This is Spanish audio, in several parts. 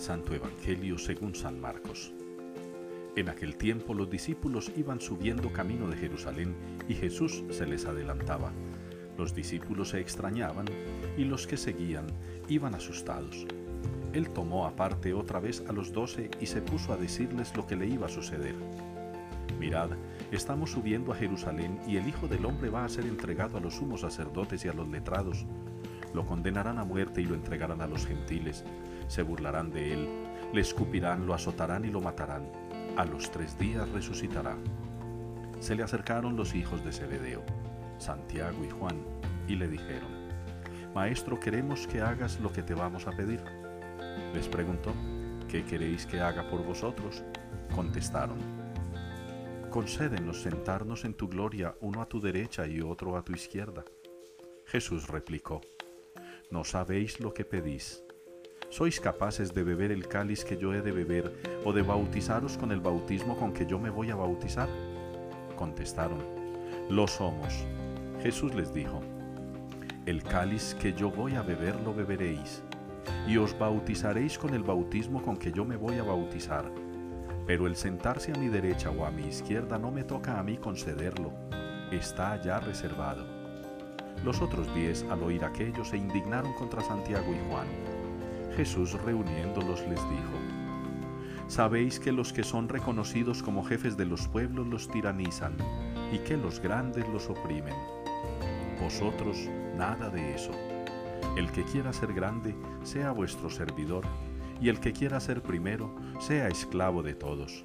Santo Evangelio según San Marcos. En aquel tiempo los discípulos iban subiendo camino de Jerusalén y Jesús se les adelantaba. Los discípulos se extrañaban y los que seguían iban asustados. Él tomó aparte otra vez a los doce y se puso a decirles lo que le iba a suceder. Mirad, estamos subiendo a Jerusalén y el Hijo del Hombre va a ser entregado a los sumos sacerdotes y a los letrados. Lo condenarán a muerte y lo entregarán a los gentiles. Se burlarán de él, le escupirán, lo azotarán y lo matarán. A los tres días resucitará. Se le acercaron los hijos de Zebedeo, Santiago y Juan, y le dijeron, Maestro, queremos que hagas lo que te vamos a pedir. Les preguntó, ¿qué queréis que haga por vosotros? Contestaron, concédenos sentarnos en tu gloria uno a tu derecha y otro a tu izquierda. Jesús replicó, no sabéis lo que pedís. ¿Sois capaces de beber el cáliz que yo he de beber o de bautizaros con el bautismo con que yo me voy a bautizar? Contestaron, lo somos. Jesús les dijo, el cáliz que yo voy a beber lo beberéis, y os bautizaréis con el bautismo con que yo me voy a bautizar pero el sentarse a mi derecha o a mi izquierda no me toca a mí concederlo, está ya reservado. Los otros diez al oír aquello se indignaron contra Santiago y Juan. Jesús reuniéndolos les dijo, Sabéis que los que son reconocidos como jefes de los pueblos los tiranizan y que los grandes los oprimen. Vosotros nada de eso. El que quiera ser grande, sea vuestro servidor y el que quiera ser primero sea esclavo de todos.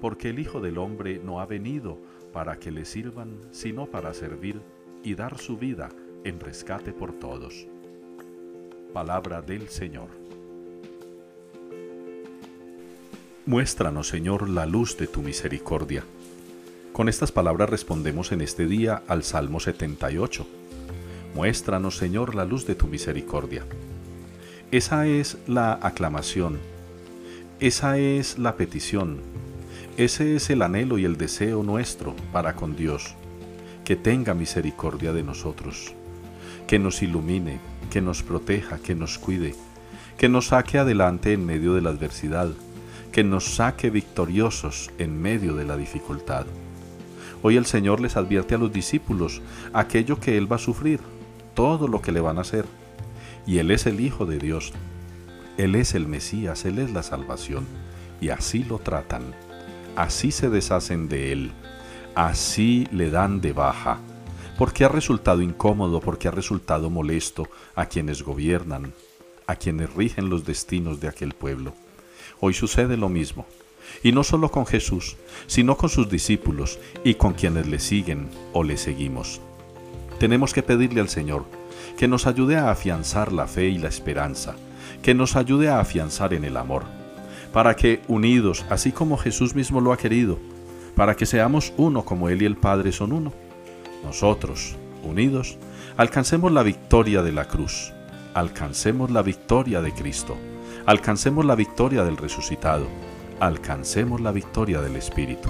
Porque el Hijo del Hombre no ha venido para que le sirvan, sino para servir y dar su vida en rescate por todos. Palabra del Señor. Muéstranos, Señor, la luz de tu misericordia. Con estas palabras respondemos en este día al Salmo 78. Muéstranos, Señor, la luz de tu misericordia. Esa es la aclamación, esa es la petición, ese es el anhelo y el deseo nuestro para con Dios, que tenga misericordia de nosotros, que nos ilumine, que nos proteja, que nos cuide, que nos saque adelante en medio de la adversidad, que nos saque victoriosos en medio de la dificultad. Hoy el Señor les advierte a los discípulos aquello que Él va a sufrir, todo lo que le van a hacer y Él es el Hijo de Dios. Él es el Mesías, Él es la salvación. Y así lo tratan, así se deshacen de Él, así le dan de baja, porque ha resultado incómodo, porque ha resultado molesto a quienes gobiernan, a quienes rigen los destinos de aquel pueblo. Hoy sucede lo mismo, y no solo con Jesús, sino con sus discípulos y con quienes le siguen o le seguimos. Tenemos que pedirle al Señor que nos ayude a afianzar la fe y la esperanza, que nos ayude a afianzar en el amor, para que, unidos, así como Jesús mismo lo ha querido, para que seamos uno como Él y el Padre son uno, nosotros, unidos, alcancemos la victoria de la cruz, alcancemos la victoria de Cristo, alcancemos la victoria del resucitado, alcancemos la victoria del Espíritu.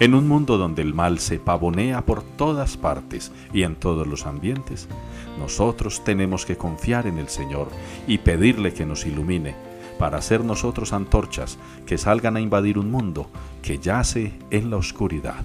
En un mundo donde el mal se pavonea por todas partes y en todos los ambientes, nosotros tenemos que confiar en el Señor y pedirle que nos ilumine para ser nosotros antorchas que salgan a invadir un mundo que yace en la oscuridad.